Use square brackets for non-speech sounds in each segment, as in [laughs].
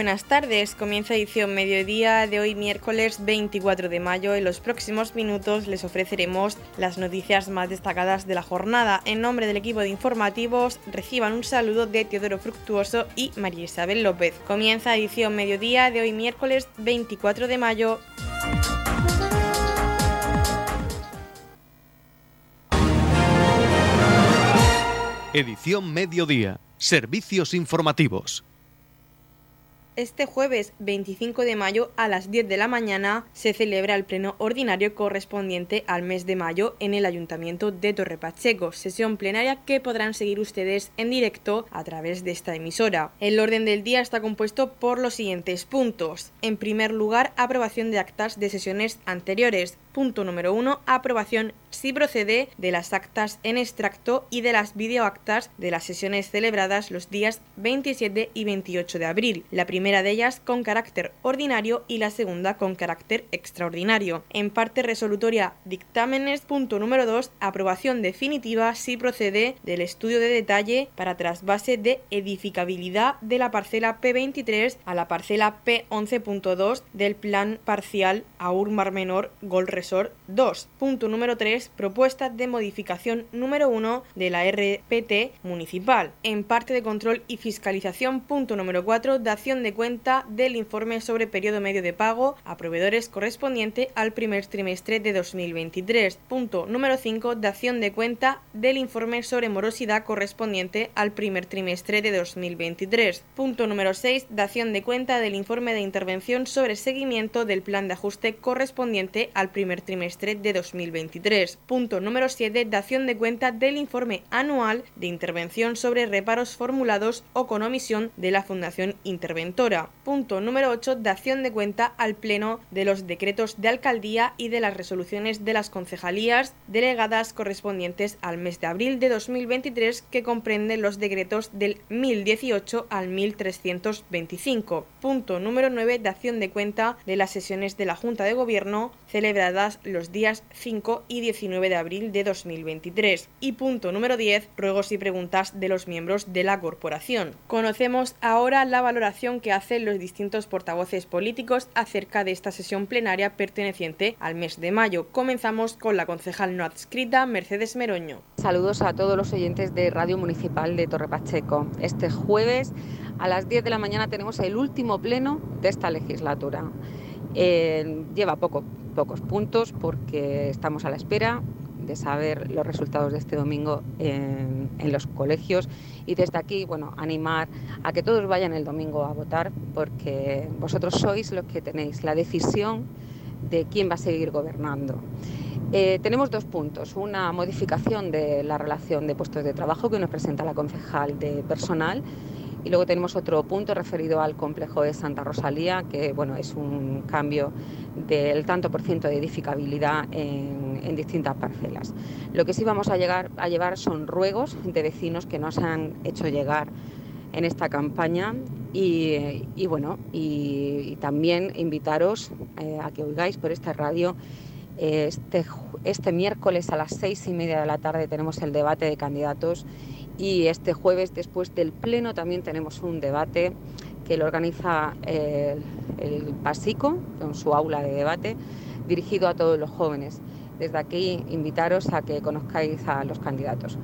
buenas tardes. Comienza edición mediodía de hoy miércoles 24 de mayo. En los próximos minutos les ofreceremos las noticias más destacadas de la jornada. En nombre del equipo de informativos reciban un saludo de Teodoro Fructuoso y María Isabel López. Comienza edición mediodía de hoy miércoles 24 de mayo. Edición mediodía. Servicios informativos. Este jueves 25 de mayo a las 10 de la mañana se celebra el pleno ordinario correspondiente al mes de mayo en el Ayuntamiento de Torre Pacheco, sesión plenaria que podrán seguir ustedes en directo a través de esta emisora. El orden del día está compuesto por los siguientes puntos. En primer lugar, aprobación de actas de sesiones anteriores. Punto número 1. Aprobación, si procede, de las actas en extracto y de las videoactas de las sesiones celebradas los días 27 y 28 de abril. La primera de ellas con carácter ordinario y la segunda con carácter extraordinario. En parte resolutoria, dictámenes. Punto número 2. Aprobación definitiva, si procede, del estudio de detalle para trasvase de edificabilidad de la parcela P23 a la parcela P11.2 del plan parcial AUR Mar Menor Gol 2. Punto número 3. Propuesta de modificación número 1 de la RPT municipal. En parte de control y fiscalización. Punto número 4. Dación de cuenta del informe sobre periodo medio de pago a proveedores correspondiente al primer trimestre de 2023. Punto número 5. Dación de cuenta del informe sobre morosidad correspondiente al primer trimestre de 2023. Punto número 6. Dación de cuenta del informe de intervención sobre seguimiento del plan de ajuste correspondiente al primer trimestre de 2023. Punto número 7. Dación de cuenta del informe anual de intervención sobre reparos formulados o con omisión de la Fundación Interventora. Punto número 8. Dación de cuenta al Pleno de los decretos de alcaldía y de las resoluciones de las concejalías delegadas correspondientes al mes de abril de 2023 que comprenden los decretos del 1018 al 1325. Punto número 9. Dación de cuenta de las sesiones de la Junta de Gobierno celebradas los días 5 y 19 de abril de 2023. Y punto número 10, ruegos y preguntas de los miembros de la corporación. Conocemos ahora la valoración que hacen los distintos portavoces políticos acerca de esta sesión plenaria perteneciente al mes de mayo. Comenzamos con la concejal no adscrita Mercedes Meroño. Saludos a todos los oyentes de Radio Municipal de Torre Pacheco. Este jueves a las 10 de la mañana tenemos el último pleno de esta legislatura. Eh, lleva poco, pocos puntos porque estamos a la espera de saber los resultados de este domingo en, los colegios y desde aquí, bueno, animar a que todos vayan el domingo a votar porque vosotros sois los que tenéis la decisión de quién va a seguir gobernando. Eh, tenemos dos puntos. Una modificación de la relación de puestos de trabajo que nos presenta la concejal de personal y luego tenemos otro punto referido al complejo de Santa Rosalía, que bueno, es un cambio del tanto por ciento de edificabilidad en, distintas parcelas. Lo que sí vamos a, llegar, a llevar son ruegos de vecinos que nos han hecho llegar en esta campaña y, bueno, y, también invitaros eh, a que oigáis por esta radio. Este, este miércoles a las seis y media de la tarde tenemos el debate de candidatos y este jueves, después del Pleno, también tenemos un debate que lo organiza el, el PASICO, su aula de debate, dirigido a todos los jóvenes. Desde aquí, invitaros a que conozcáis a los candidatos.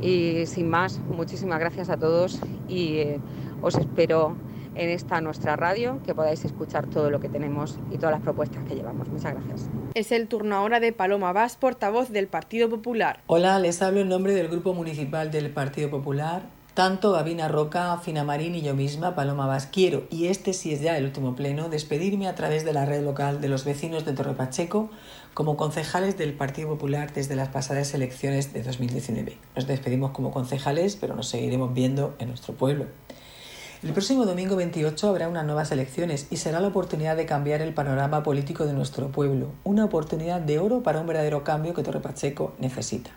Y sin más, muchísimas gracias a todos y eh, os espero en esta nuestra radio, que podáis escuchar todo lo que tenemos y todas las propuestas que llevamos. Muchas gracias. Es el turno ahora de Paloma Vaz, portavoz del Partido Popular. Hola, les hablo en nombre del Grupo Municipal del Partido Popular. Tanto Gabina Roca, Fina Marín y yo misma, Paloma Vaz, quiero, y este sí es ya el último pleno, despedirme a través de la red local de los vecinos de Torre Pacheco como concejales del Partido Popular desde las pasadas elecciones de 2019. Nos despedimos como concejales, pero nos seguiremos viendo en nuestro pueblo. El próximo domingo 28 habrá unas nuevas elecciones y será la oportunidad de cambiar el panorama político de nuestro pueblo, una oportunidad de oro para un verdadero cambio que Torre Pacheco necesita.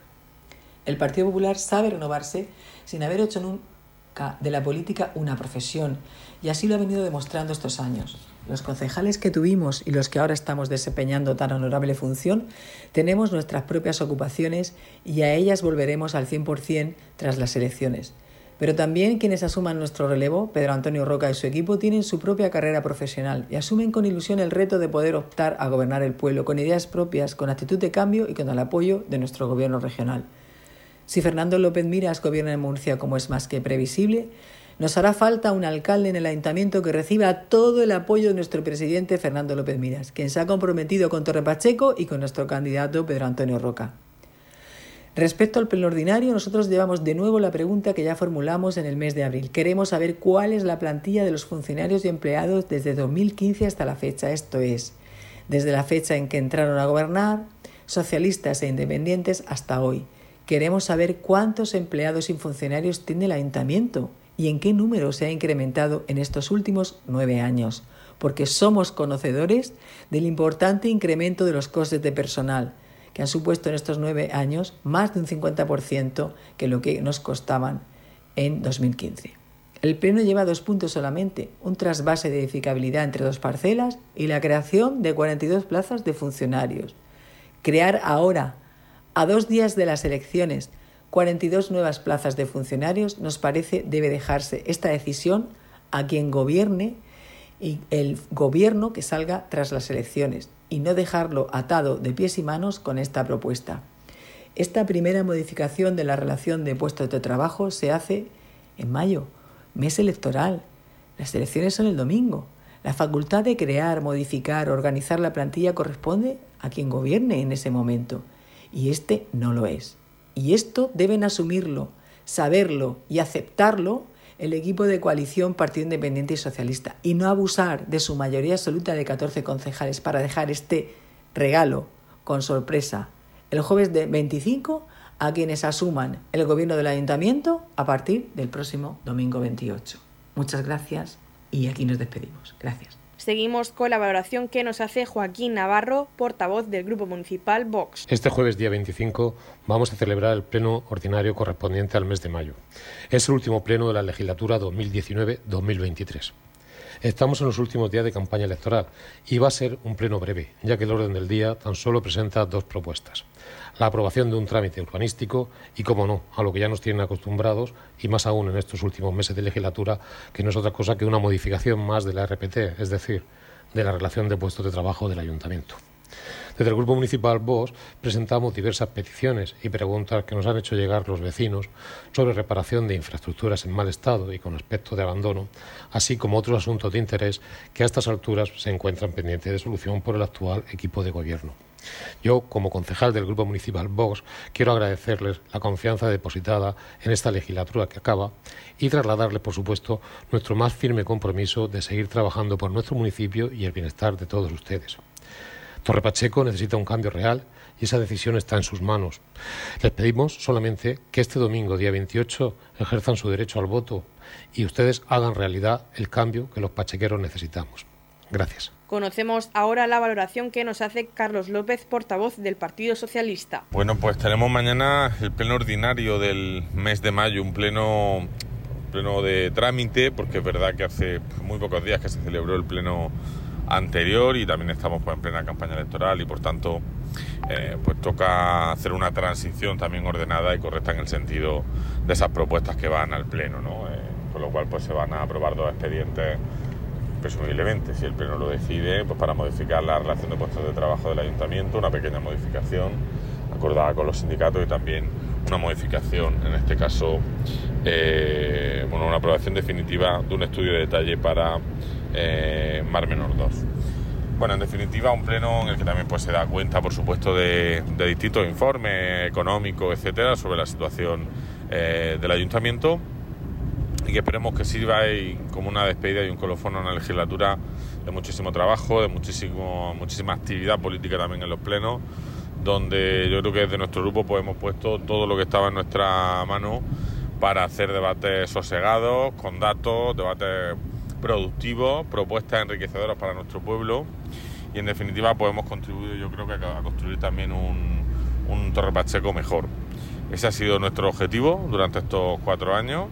El Partido Popular sabe renovarse sin haber hecho nunca de la política una profesión y así lo ha venido demostrando estos años. Los concejales que tuvimos y los que ahora estamos desempeñando tan honorable función, tenemos nuestras propias ocupaciones y a ellas volveremos al 100% tras las elecciones Pero también quienes asuman nuestro relevo, Pedro Antonio Roca y su equipo, tienen su propia carrera profesional y asumen con ilusión el reto de poder optar a gobernar el pueblo con ideas propias, con actitud de cambio y con el apoyo de nuestro gobierno regional. Si Fernando López Miras gobierna en Murcia como es más que previsible, nos hará falta un alcalde en el ayuntamiento que reciba todo el apoyo de nuestro presidente Fernando López Miras, quien se ha comprometido con Torre Pacheco y con nuestro candidato Pedro Antonio Roca. Respecto al pleno ordinario, nosotros llevamos de nuevo la pregunta que ya formulamos en el mes de abril. Queremos saber cuál es la plantilla de los funcionarios y empleados desde 2015 hasta la fecha, esto es, desde la fecha en que entraron a gobernar, socialistas e independientes hasta hoy. Queremos saber cuántos empleados y funcionarios tiene el ayuntamiento y en qué número se ha incrementado en estos últimos nueve años, porque somos conocedores del importante incremento de los costes de personal que han supuesto en estos nueve años más de un 50% que lo que nos costaban en 2015. El Pleno lleva dos puntos solamente, un trasvase de edificabilidad entre dos parcelas y la creación de 42 plazas de funcionarios. Crear ahora, a dos días de las elecciones, 42 nuevas plazas de funcionarios nos parece debe dejarse esta decisión a quien gobierne y el gobierno que salga tras las elecciones y no dejarlo atado de pies y manos con esta propuesta. Esta primera modificación de la relación de puestos de trabajo se hace en mayo, mes electoral. Las elecciones son el domingo. La facultad de crear, modificar, organizar la plantilla corresponde a quien gobierne en ese momento. Y este no lo es. Y esto deben asumirlo, saberlo y aceptarlo el equipo de coalición Partido Independiente y Socialista y no abusar de su mayoría absoluta de 14 concejales para dejar este regalo con sorpresa el jueves de 25 a quienes asuman el gobierno del ayuntamiento a partir del próximo domingo 28. Muchas gracias y aquí nos despedimos. Gracias. Seguimos con la valoración que nos hace Joaquín Navarro, portavoz del Grupo Municipal Vox. Este jueves día 25 vamos a celebrar el pleno ordinario correspondiente al mes de mayo. Es el último pleno de la legislatura 2019-2023. Estamos en los últimos días de campaña electoral y va a ser un pleno breve, ya que el orden del día tan solo presenta dos propuestas. La aprobación de un trámite urbanístico y, como no, a lo que ya nos tienen acostumbrados, y más aún en estos últimos meses de legislatura, que no es otra cosa que una modificación más de la RPT, es decir, de la relación de puestos de trabajo del ayuntamiento. Desde el Grupo Municipal VOS presentamos diversas peticiones y preguntas que nos han hecho llegar los vecinos sobre reparación de infraestructuras en mal estado y con aspecto de abandono, así como otros asuntos de interés que a estas alturas se encuentran pendientes de solución por el actual equipo de gobierno. Yo, como concejal del Grupo Municipal Vox, quiero agradecerles la confianza depositada en esta legislatura que acaba y trasladarles, por supuesto, nuestro más firme compromiso de seguir trabajando por nuestro municipio y el bienestar de todos ustedes. Torre Pacheco necesita un cambio real y esa decisión está en sus manos. Les pedimos solamente que este domingo, día 28, ejerzan su derecho al voto y ustedes hagan realidad el cambio que los pachequeros necesitamos. Gracias. Conocemos ahora la valoración que nos hace Carlos López, portavoz del Partido Socialista. Bueno, pues tenemos mañana el pleno ordinario del mes de mayo, un pleno, pleno de trámite, porque es verdad que hace muy pocos días que se celebró el pleno anterior y también estamos pues, en plena campaña electoral y por tanto eh, pues toca hacer una transición también ordenada y correcta en el sentido de esas propuestas que van al pleno, ¿no? Eh, con lo cual pues se van a aprobar dos expedientes presumiblemente, si el pleno lo decide, pues para modificar la relación de puestos de trabajo del ayuntamiento, una pequeña modificación acordada con los sindicatos y también una modificación, en este caso, eh, bueno, una aprobación definitiva de un estudio de detalle para eh, Mar Menor 2. Bueno, en definitiva, un pleno en el que también pues, se da cuenta, por supuesto, de, distintos informes económicos, etcétera, sobre la situación eh, del ayuntamiento y que esperemos que sirva como una despedida y un colofón en la legislatura de muchísimo trabajo, de muchísimo, muchísima actividad política también en los plenos, donde yo creo que desde nuestro grupo pues, hemos puesto todo lo que estaba en nuestra mano para hacer debates sosegados, con datos, debates productivos, propuestas enriquecedoras para nuestro pueblo y en definitiva pues, contribuir yo creo que a construir también un, un Torre Pacheco mejor. Ese ha sido nuestro objetivo durante estos cuatro años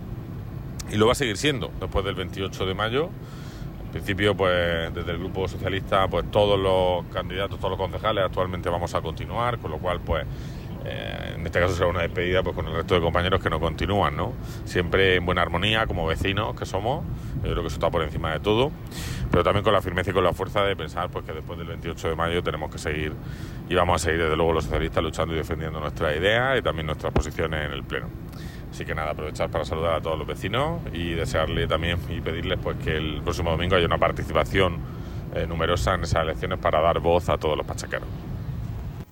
y lo va a seguir siendo después del 28 de mayo. En principio, pues desde el Grupo Socialista, pues todos los candidatos, todos los concejales actualmente vamos a continuar, con lo cual, pues eh, en este caso será una despedida pues con el resto de compañeros que no continúan, ¿no? Siempre en buena armonía, como vecinos que somos, yo creo que eso está por encima de todo, pero también con la firmeza y con la fuerza de pensar pues que después del 28 de mayo tenemos que seguir y vamos a seguir desde luego los socialistas luchando y defendiendo nuestras ideas y también nuestras posiciones en el Pleno. Así que nada, aprovechar para saludar a todos los vecinos y desearle también y pedirles pues que el próximo domingo haya una participación eh, numerosa en esas elecciones para dar voz a todos los pachaqueros.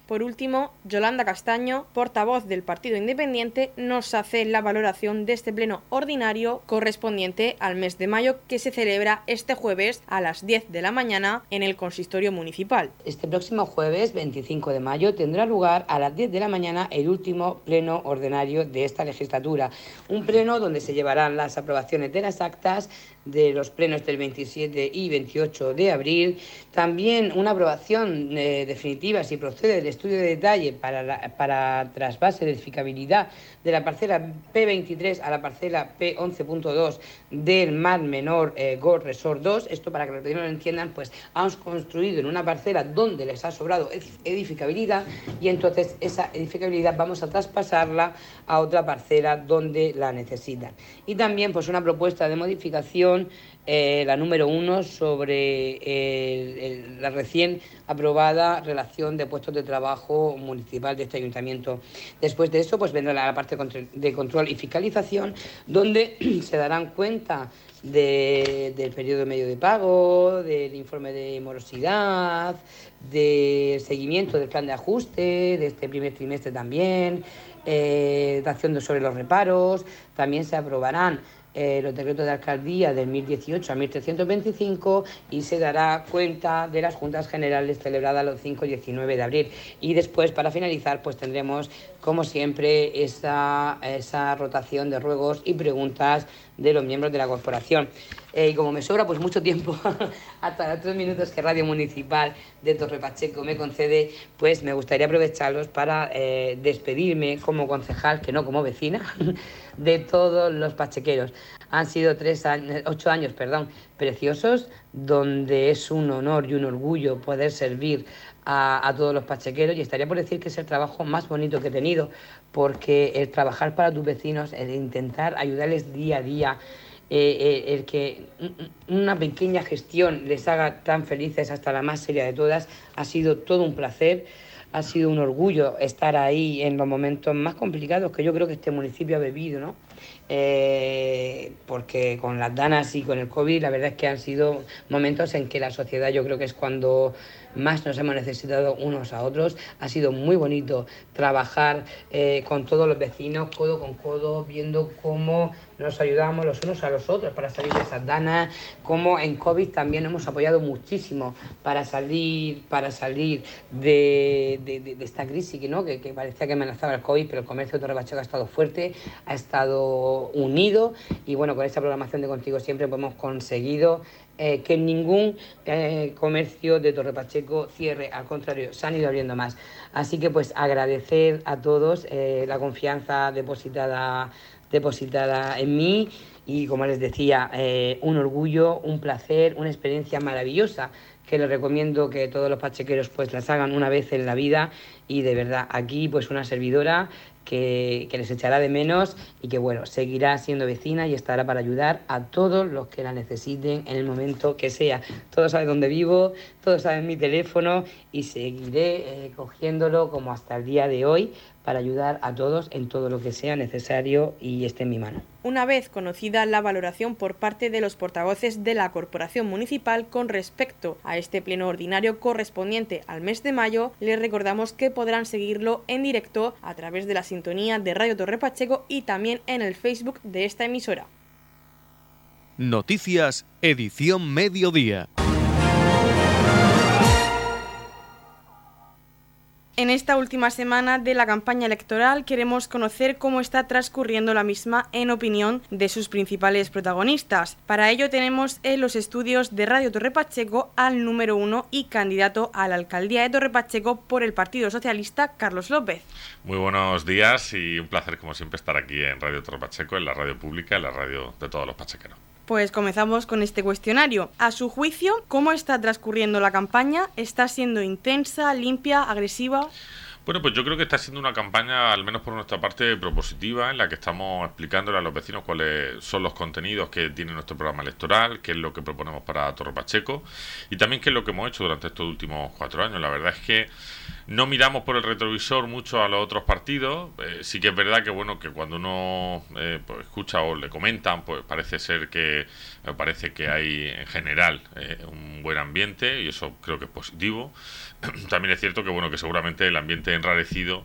Por último, Yolanda Castaño, portavoz del Partido Independiente, nos hace la valoración de este pleno ordinario correspondiente al mes de mayo que se celebra este jueves a las 10 de la mañana en el consistorio municipal. Este próximo jueves 25 de mayo tendrá lugar a las 10 de la mañana el último pleno ordinario de esta legislatura, un pleno donde se llevarán las aprobaciones de las actas de los plenos del 27 y 28 de abril. También una aprobación eh, definitiva, si procede el estudio de detalle para, para trasvase de edificabilidad de la parcela P23 a la parcela P11.2 del Mar Menor eh, Gold Resort 2. Esto para que los lo entiendan, pues hemos construido en una parcela donde les ha sobrado edificabilidad y entonces esa edificabilidad vamos a traspasarla a otra parcela donde la necesitan. Y también pues una propuesta de modificación eh, la número uno sobre la recién aprobada relación de puestos de trabajo municipal de este ayuntamiento. Después de eso, pues vendrá la parte de control y fiscalización, donde [clears throat] se darán cuenta del periodo medio de pago, del informe de morosidad, del seguimiento del plan de ajuste de este primer trimestre también, eh, de acción sobre los reparos, también se aprobarán eh, los decretos de alcaldía del 1018 a 1325 y se dará cuenta de las juntas generales celebradas los 5 y 19 de abril. Y después, para finalizar, pues tendremos, como siempre, esa, esa rotación de ruegos y preguntas de los miembros de la corporación. Eh, y como me sobra pues mucho tiempo, [laughs] hasta los tres minutos que Radio Municipal de Torre Pacheco me concede, pues me gustaría aprovecharlos para eh, despedirme como concejal, que no como vecina, [laughs] de todos los pachequeros. Han sido tres años, ocho años perdón, preciosos, donde es un honor y un orgullo poder servir a, todos los pachequeros y estaría por decir que es el trabajo más bonito que he tenido, porque el trabajar para tus vecinos, el intentar ayudarles día a día, eh, eh, el que una pequeña gestión les haga tan felices hasta la más seria de todas, ha sido todo un placer, ha sido un orgullo estar ahí en los momentos más complicados que yo creo que este municipio ha vivido, ¿no? Eh, porque con las danas y con el COVID la verdad es que han sido momentos en que la sociedad yo creo que es cuando más nos hemos necesitado unos a otros. Ha sido muy bonito trabajar eh, con todos los vecinos, codo con codo, viendo cómo nos ayudamos los unos a los otros para salir de esas danas, como en COVID también hemos apoyado muchísimo para salir, para salir de, de, esta crisis ¿no? que, parecía que amenazaba el COVID, pero el comercio de Torre ha estado fuerte, ha estado unido y bueno, con esta programación de Contigo Siempre hemos conseguido eh, que ningún eh, comercio de Torre Pacheco cierre, al contrario, se han ido abriendo más. Así que pues agradecer a todos eh, la confianza depositada, depositada en mí y como les decía, un orgullo, un placer, una experiencia maravillosa que les recomiendo que todos los pachequeros pues las hagan una vez en la vida y de verdad aquí pues una servidora que, les echará de menos y que bueno, seguirá siendo vecina y estará para ayudar a todos los que la necesiten en el momento que sea. Todos saben dónde vivo, todos saben mi teléfono y seguiré eh, cogiéndolo como hasta el día de hoy para ayudar a todos en todo lo que sea necesario y esté en mi mano. Una vez conocida la valoración por parte de los portavoces de la Corporación Municipal con respecto a este pleno ordinario correspondiente al mes de mayo, les recordamos que podrán seguirlo en directo a través de la sintonía de Radio Torre Pacheco y también en el Facebook de esta emisora. Noticias, edición mediodía. En esta última semana de la campaña electoral queremos conocer cómo está transcurriendo la misma en opinión de sus principales protagonistas. Para ello tenemos en los estudios de Radio Torre Pacheco al número uno y candidato a la alcaldía de Torre Pacheco por el Partido Socialista, Carlos López. Muy buenos días y un placer como siempre estar aquí en Radio Torre Pacheco, en la radio pública, en la radio de todos los pachequeros. Pues comenzamos con este cuestionario. A su juicio, ¿cómo está transcurriendo la campaña? ¿Está siendo intensa, limpia, agresiva? Bueno, pues yo creo que está siendo una campaña, al menos por nuestra parte, propositiva, en la que estamos explicándole a los vecinos cuáles son los contenidos que tiene nuestro programa electoral, qué es lo que proponemos para Torre Pacheco y también qué es lo que hemos hecho durante estos últimos cuatro años. La verdad es que no miramos por el retrovisor mucho a los otros partidos. Eh, sí que es verdad que bueno que cuando uno eh, pues, escucha o le comentan, pues parece ser que parece que hay en general eh, un buen ambiente y eso creo que es positivo. [clears throat] También es cierto que bueno que seguramente el ambiente enrarecido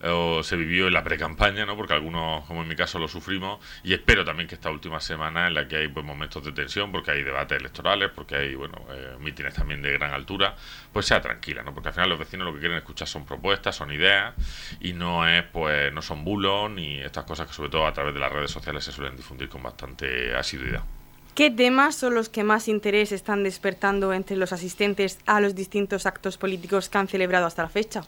eh, se vivió en la pre-campaña, ¿no? porque algunos, como en mi caso, lo sufrimos, y espero también que esta última semana en la que hay pues, momentos de tensión, porque hay debates electorales, porque hay bueno eh, mítines también de gran altura, pues sea tranquila, ¿no? porque al final los vecinos lo que quieren escuchar son propuestas, son ideas, y no es pues no son bulos ni estas cosas que sobre todo a través de las redes sociales se suelen difundir con bastante asiduidad. ¿Qué temas son los que más interés están despertando entre los asistentes a los distintos actos políticos que han celebrado hasta la fecha?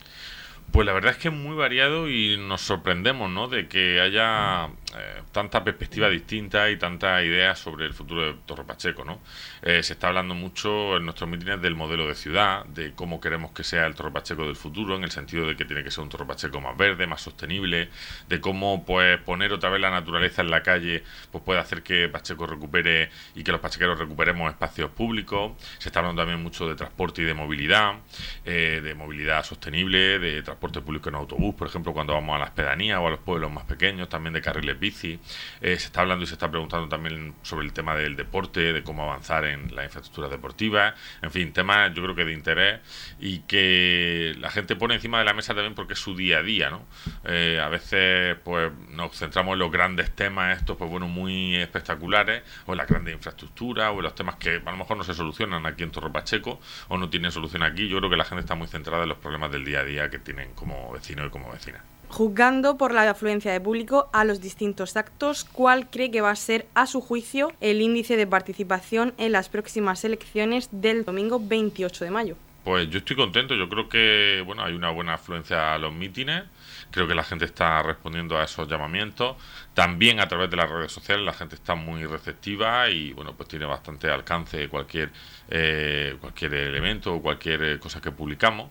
Pues la verdad es que es muy variado y nos sorprendemos, ¿no? De que haya eh, tanta perspectiva distinta y tantas ideas sobre el futuro de Torre Pacheco, ¿no? Eh, se está hablando mucho en nuestros mítines del modelo de ciudad, de cómo queremos que sea el Torre Pacheco del futuro, en el sentido de que tiene que ser un Torre Pacheco más verde, más sostenible, de cómo pues poner otra vez la naturaleza en la calle pues puede hacer que Pacheco recupere y que los pachequeros recuperemos espacios públicos. Se está hablando también mucho de transporte y de movilidad, eh, de movilidad sostenible, de transporte público en autobús, por ejemplo, cuando vamos a las pedanías o a los pueblos más pequeños, también de carriles bici. Eh, se está hablando y se está preguntando también sobre el tema del deporte, de cómo avanzar en la infraestructura deportiva, en fin, temas yo creo que de interés y que la gente pone encima de la mesa también porque es su día a día, ¿no? Eh, a veces pues nos centramos en los grandes temas, estos pues bueno, muy espectaculares, o en la grandes infraestructura, o en los temas que a lo mejor no se solucionan aquí en Torre Pacheco, o no tienen solución aquí. Yo creo que la gente está muy centrada en los problemas del día a día que tienen como vecino y como vecina. Juzgando por la afluencia de público a los distintos actos, ¿cuál cree que va a ser, a su juicio, el índice de participación en las próximas elecciones del domingo 28 de mayo? Pues yo estoy contento, yo creo que bueno, hay una buena afluencia a los mítines, creo que la gente está respondiendo a esos llamamientos, también a través de las redes sociales la gente está muy receptiva y bueno, pues tiene bastante alcance cualquier eh, cualquier elemento o cualquier cosa que publicamos.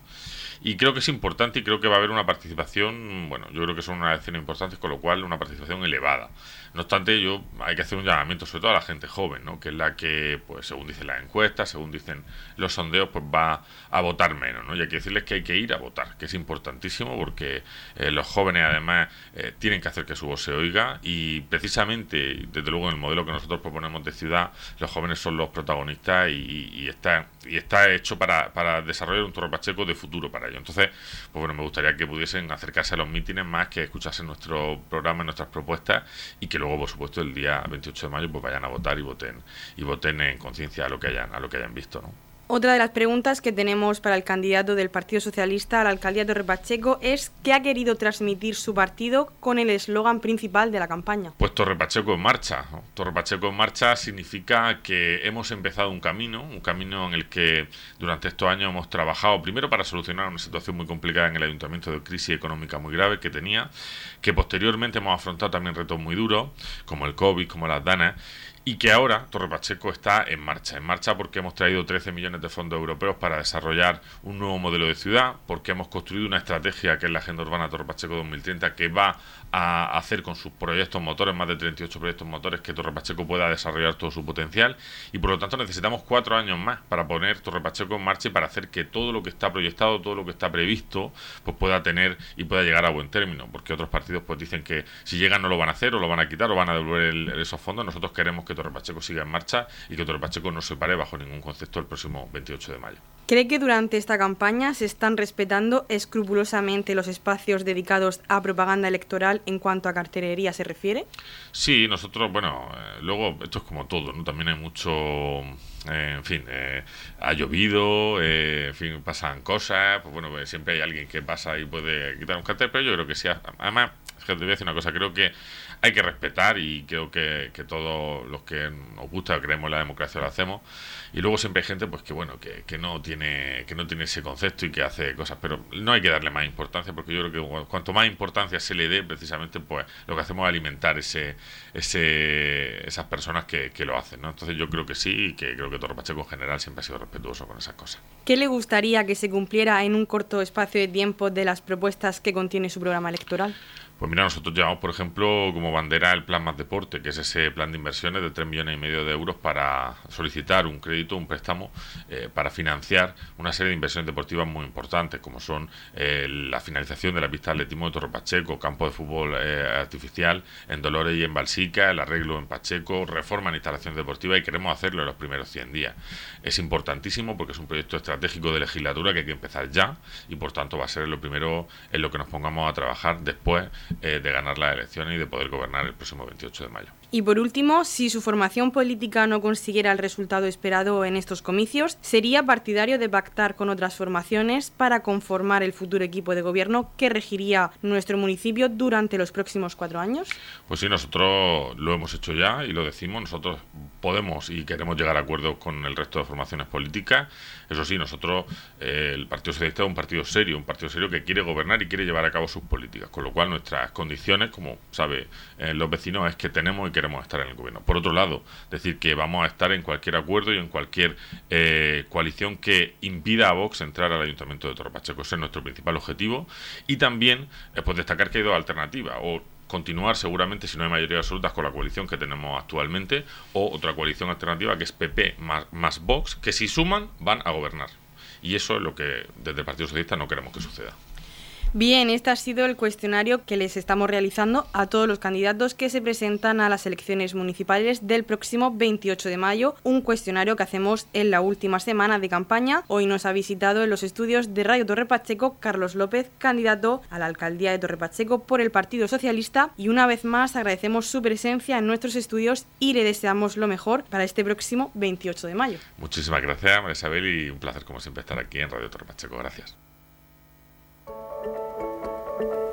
Y creo que es importante y creo que va a haber una participación, bueno, yo creo que son unas elecciones importantes, con lo cual una participación elevada. No obstante, yo hay que hacer un llamamiento sobre todo a la gente joven, ¿no? que es la que, pues según dicen las encuestas, según dicen los sondeos, pues va a votar menos. ¿no? Y hay que decirles que hay que ir a votar, que es importantísimo porque eh, los jóvenes además eh, tienen que hacer que su voz se oiga y precisamente, desde luego en el modelo que nosotros proponemos de ciudad, los jóvenes son los protagonistas y, está, y está hecho para, para desarrollar un Torre Pacheco de futuro para ellos. Entonces, pues bueno, me gustaría que pudiesen acercarse a los mítines más, que escuchasen nuestro programa, nuestras propuestas y que luego, por supuesto, el día 28 de mayo pues vayan a votar y voten y voten en conciencia a lo que hayan a lo que hayan visto, ¿no? Otra de las preguntas que tenemos para el candidato del Partido Socialista a la alcaldía Torre es qué ha querido transmitir su partido con el eslogan principal de la campaña. Pues Torre Pacheco en marcha. Torre Pacheco en marcha significa que hemos empezado un camino, un camino en el que durante estos años hemos trabajado primero para solucionar una situación muy complicada en el ayuntamiento de crisis económica muy grave que tenía, que posteriormente hemos afrontado también retos muy duros, como el COVID, como las danas, y que ahora Torre Pacheco está en marcha. En marcha porque hemos traído 13 millones de fondos europeos para desarrollar un nuevo modelo de ciudad, porque hemos construido una estrategia que es la Agenda Urbana Torre Pacheco 2030 que va a hacer con sus proyectos motores, más de 38 proyectos motores, que Torre Pacheco pueda desarrollar todo su potencial y por lo tanto necesitamos cuatro años más para poner Torre Pacheco en marcha y para hacer que todo lo que está proyectado, todo lo que está previsto, pues pueda tener y pueda llegar a buen término, porque otros partidos pues dicen que si llegan no lo van a hacer o lo van a quitar o van a devolver esos fondos, nosotros queremos que Torre Pacheco siga en marcha y que Torre Pacheco no se pare bajo ningún concepto el próximo 28 de mayo. ¿Cree que durante esta campaña se están respetando escrupulosamente los espacios dedicados a propaganda electoral en cuanto a cartelería se refiere? Sí, nosotros, bueno, eh, luego esto es como todo, ¿no? También hay mucho, eh, en fin, eh, ha llovido, en fin, pasan cosas, pues bueno, pues siempre hay alguien que pasa y puede quitar un cartel, pero yo creo que sí, además, te voy a decir una cosa, creo que hay que respetar y creo que, que todos los que nos gusta, creemos en la democracia, lo hacemos. Y luego siempre hay gente pues que bueno, que, que no tiene, que no tiene ese concepto y que hace cosas, pero no hay que darle más importancia porque yo creo que cuanto más importancia se le dé, precisamente pues lo que hacemos es alimentar ese, ese, esas personas que, que lo hacen, ¿no? Entonces yo creo que sí y que creo que Torre Pacheco en general siempre ha sido respetuoso con esas cosas. ¿Qué le gustaría que se cumpliera en un corto espacio de tiempo de las propuestas que contiene su programa electoral? Pues mira, nosotros llevamos, por ejemplo, como bandera el Plan Más Deporte, que es ese plan de inversiones de 3 millones y medio de euros para solicitar un crédito, un préstamo, eh, para financiar una serie de inversiones deportivas muy importantes, como son eh, la finalización de la pista de atletismo de Torre Pacheco, campo de fútbol eh, artificial en Dolores y en Balsica, el arreglo en Pacheco, reforma en instalaciones deportivas y queremos hacerlo en los primeros 100 días. Es importantísimo porque es un proyecto estratégico de legislatura que hay que empezar ya y por tanto va a ser lo primero en lo que nos pongamos a trabajar después eh, de ganar las elecciones y de poder gobernar el próximo 28 de mayo. Y por último, si su formación política no consiguiera el resultado esperado en estos comicios, ¿sería partidario de pactar con otras formaciones para conformar el futuro equipo de gobierno que regiría nuestro municipio durante los próximos cuatro años? Pues sí, nosotros lo hemos hecho ya y lo decimos. Nosotros podemos y queremos llegar a acuerdos con el resto de formaciones políticas. Eso sí, nosotros, eh, el Partido Socialista es un partido serio, un partido serio que quiere gobernar y quiere llevar a cabo sus políticas. Con lo cual, nuestras condiciones, como sabe eh, los vecinos, es que tenemos y queremos estar en el gobierno. Por otro lado, decir que vamos a estar en cualquier acuerdo y en cualquier eh, coalición que impida a Vox entrar al Ayuntamiento de Torre Pacheco. Ese es nuestro principal objetivo. Y también, eh, pues destacar que hay dos alternativas. O continuar seguramente si no hay mayoría absoluta con la coalición que tenemos actualmente o otra coalición alternativa que es PP más Vox que si suman van a gobernar y eso es lo que desde el Partido Socialista no queremos que suceda. Bien, este ha sido el cuestionario que les estamos realizando a todos los candidatos que se presentan a las elecciones municipales del próximo 28 de mayo, un cuestionario que hacemos en la última semana de campaña. Hoy nos ha visitado en los estudios de Radio Torre Pacheco Carlos López, candidato a la alcaldía de Torre Pacheco por el Partido Socialista y una vez más agradecemos su presencia en nuestros estudios y le deseamos lo mejor para este próximo 28 de mayo. Muchísimas gracias, María Isabel, y un placer como siempre estar aquí en Radio Torre Pacheco. Gracias.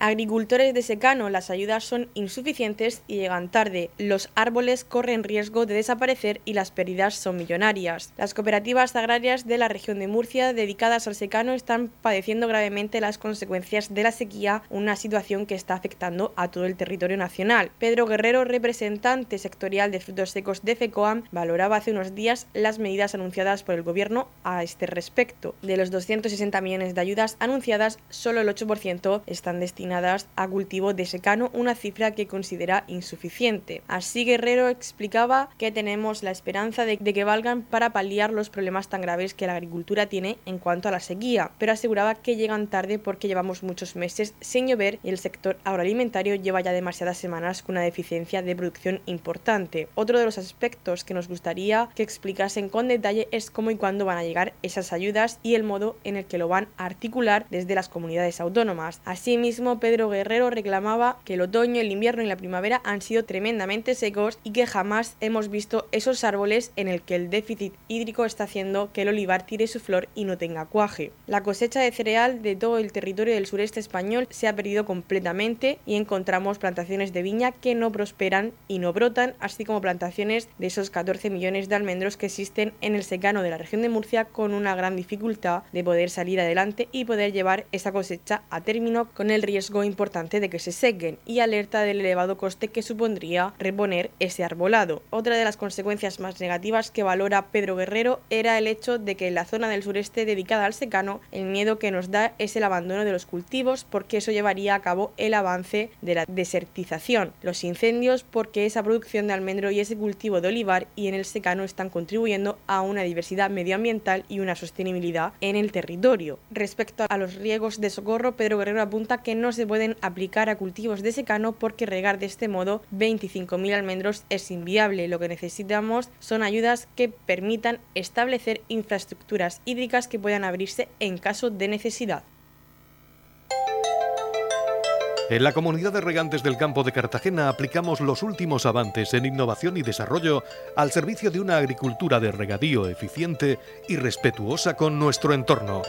Agricultores de secano, las ayudas son insuficientes y llegan tarde. Los árboles corren riesgo de desaparecer y las pérdidas son millonarias. Las cooperativas agrarias de la región de Murcia dedicadas al secano están padeciendo gravemente las consecuencias de la sequía, una situación que está afectando a todo el territorio nacional. Pedro Guerrero, representante sectorial de frutos secos de FECOAM, valoraba hace unos días las medidas anunciadas por el gobierno a este respecto. De los 260 millones de ayudas anunciadas, solo el 8% están destinados a cultivo de secano, una cifra que considera insuficiente. Así Guerrero explicaba que tenemos la esperanza de, de que valgan para paliar los problemas tan graves que la agricultura tiene en cuanto a la sequía, pero aseguraba que llegan tarde porque llevamos muchos meses sin llover y el sector agroalimentario lleva ya demasiadas semanas con una deficiencia de producción importante. Otro de los aspectos que nos gustaría que explicasen con detalle es cómo y cuándo van a llegar esas ayudas y el modo en el que lo van a articular desde las comunidades autónomas. Asimismo, Pedro Guerrero reclamaba que el otoño, el invierno y la primavera han sido tremendamente secos y que jamás hemos visto esos árboles en el que el déficit hídrico está haciendo que el olivar tire su flor y no tenga cuaje. La cosecha de cereal de todo el territorio del sureste español se ha perdido completamente y encontramos plantaciones de viña que no prosperan y no brotan, así como plantaciones de esos 14 millones de almendros que existen en el secano de la región de Murcia con una gran dificultad de poder salir adelante y poder llevar esa cosecha a término con el riesgo importante de que se sequen y alerta del elevado coste que supondría reponer ese arbolado. Otra de las consecuencias más negativas que valora Pedro Guerrero era el hecho de que en la zona del sureste dedicada al secano, el miedo que nos da es el abandono de los cultivos porque eso llevaría a cabo el avance de la desertización, los incendios porque esa producción de almendro y ese cultivo de olivar y en el secano están contribuyendo a una diversidad medioambiental y una sostenibilidad en el territorio. Respecto a los riegos de socorro, Pedro Guerrero apunta que no se se pueden aplicar a cultivos de secano porque regar de este modo 25.000 almendros es inviable. Lo que necesitamos son ayudas que permitan establecer infraestructuras hídricas que puedan abrirse en caso de necesidad. En la comunidad de regantes del campo de Cartagena aplicamos los últimos avances en innovación y desarrollo al servicio de una agricultura de regadío eficiente y respetuosa con nuestro entorno.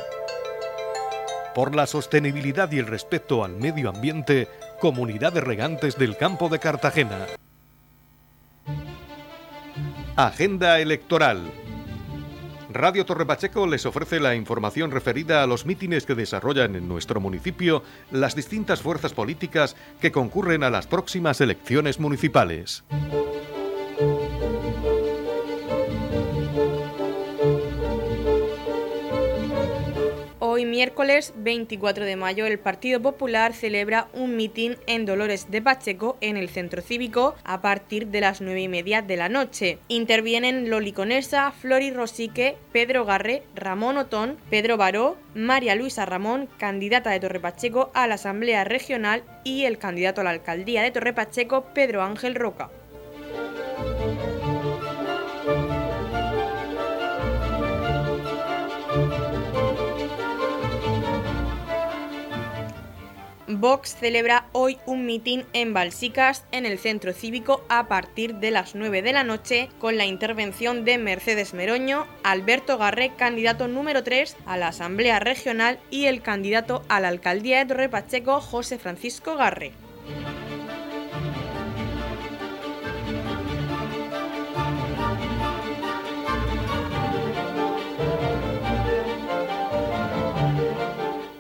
Por la sostenibilidad y el respeto al medio ambiente, Comunidad de Regantes del Campo de Cartagena. Agenda electoral. Radio Torre Pacheco les ofrece la información referida a los mítines que desarrollan en nuestro municipio las distintas fuerzas políticas que concurren a las próximas elecciones municipales. Miércoles 24 de mayo el Partido Popular celebra un mitin en Dolores de Pacheco en el centro cívico a partir de las 9 y media de la noche. Intervienen Loli Conesa, Flori Rosique, Pedro Garre, Ramón Otón, Pedro Baró, María Luisa Ramón, candidata de Torre Pacheco a la Asamblea Regional y el candidato a la alcaldía de Torre Pacheco, Pedro Ángel Roca. Vox celebra hoy un mitin en Balsicas, en el centro cívico, a partir de las 9 de la noche, con la intervención de Mercedes Meroño, Alberto Garré, candidato número 3 a la Asamblea Regional, y el candidato a la alcaldía de Torre Pacheco, José Francisco Garré.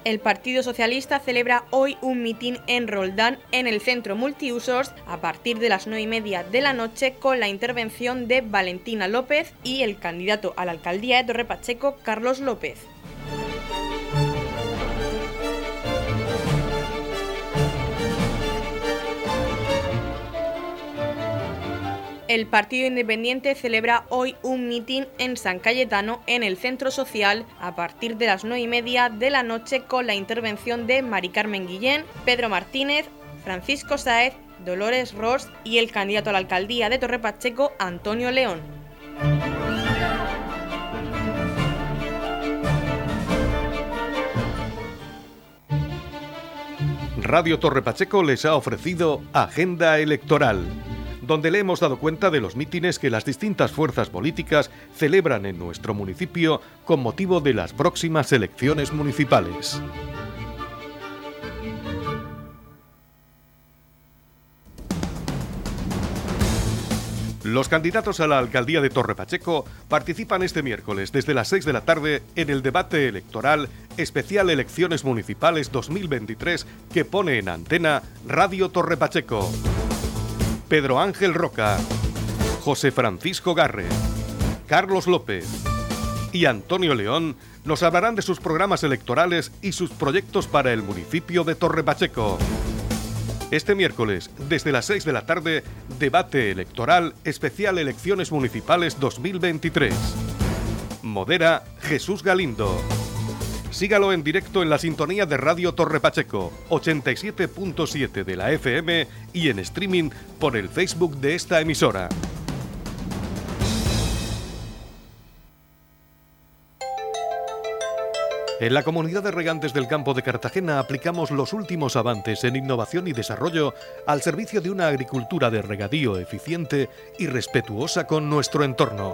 El Partido Socialista celebra hoy un mitin en Roldán en el centro multiusos a partir de las 9 y media de la noche con la intervención de Valentina López y el candidato a la alcaldía de Torre Pacheco, Carlos López. El Partido Independiente celebra hoy un mitin en San Cayetano en el Centro Social a partir de las 9 y media de la noche con la intervención de Mari Carmen Guillén, Pedro Martínez, Francisco Saez, Dolores Ross y el candidato a la alcaldía de Torre Pacheco, Antonio León. Radio Torre Pacheco les ha ofrecido Agenda Electoral donde le hemos dado cuenta de los mítines que las distintas fuerzas políticas celebran en nuestro municipio con motivo de las próximas elecciones municipales. Los candidatos a la alcaldía de Torre Pacheco participan este miércoles desde las 6 de la tarde en el debate electoral especial Elecciones Municipales 2023 que pone en antena Radio Torre Pacheco. Pedro Ángel Roca, José Francisco Garre, Carlos López y Antonio León nos hablarán de sus programas electorales y sus proyectos para el municipio de Torre Pacheco. Este miércoles, desde las 6 de la tarde, debate electoral especial Elecciones Municipales 2023. Modera Jesús Galindo. Sígalo en directo en la sintonía de Radio Torre Pacheco, 87.7 de la FM y en streaming por el Facebook de esta emisora. En la comunidad de regantes del campo de Cartagena aplicamos los últimos avances en innovación y desarrollo al servicio de una agricultura de regadío eficiente y respetuosa con nuestro entorno.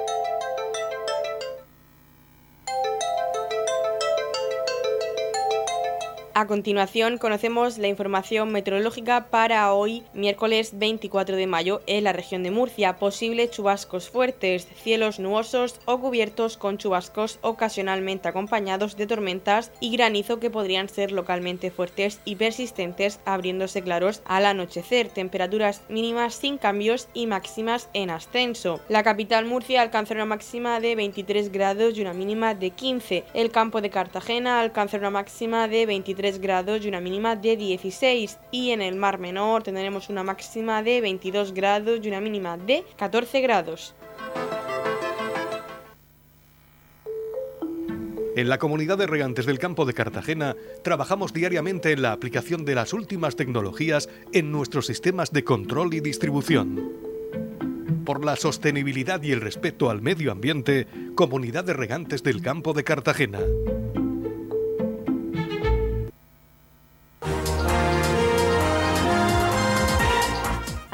A continuación conocemos la información meteorológica para hoy, miércoles 24 de mayo, en la región de Murcia. Posibles chubascos fuertes, cielos nubosos o cubiertos con chubascos ocasionalmente acompañados de tormentas y granizo que podrían ser localmente fuertes y persistentes, abriéndose claros al anochecer. Temperaturas mínimas sin cambios y máximas en ascenso. La capital Murcia alcanza una máxima de 23 grados y una mínima de 15. El campo de Cartagena alcanza una máxima de 23 23 grados y una mínima de 16 y en el Mar Menor tendremos una máxima de 22 grados y una mínima de 14 grados. En la comunidad de regantes del campo de Cartagena trabajamos diariamente en la aplicación de las últimas tecnologías en nuestros sistemas de control y distribución. Por la sostenibilidad y el respeto al medio ambiente, Comunidad de Regantes del Campo de Cartagena.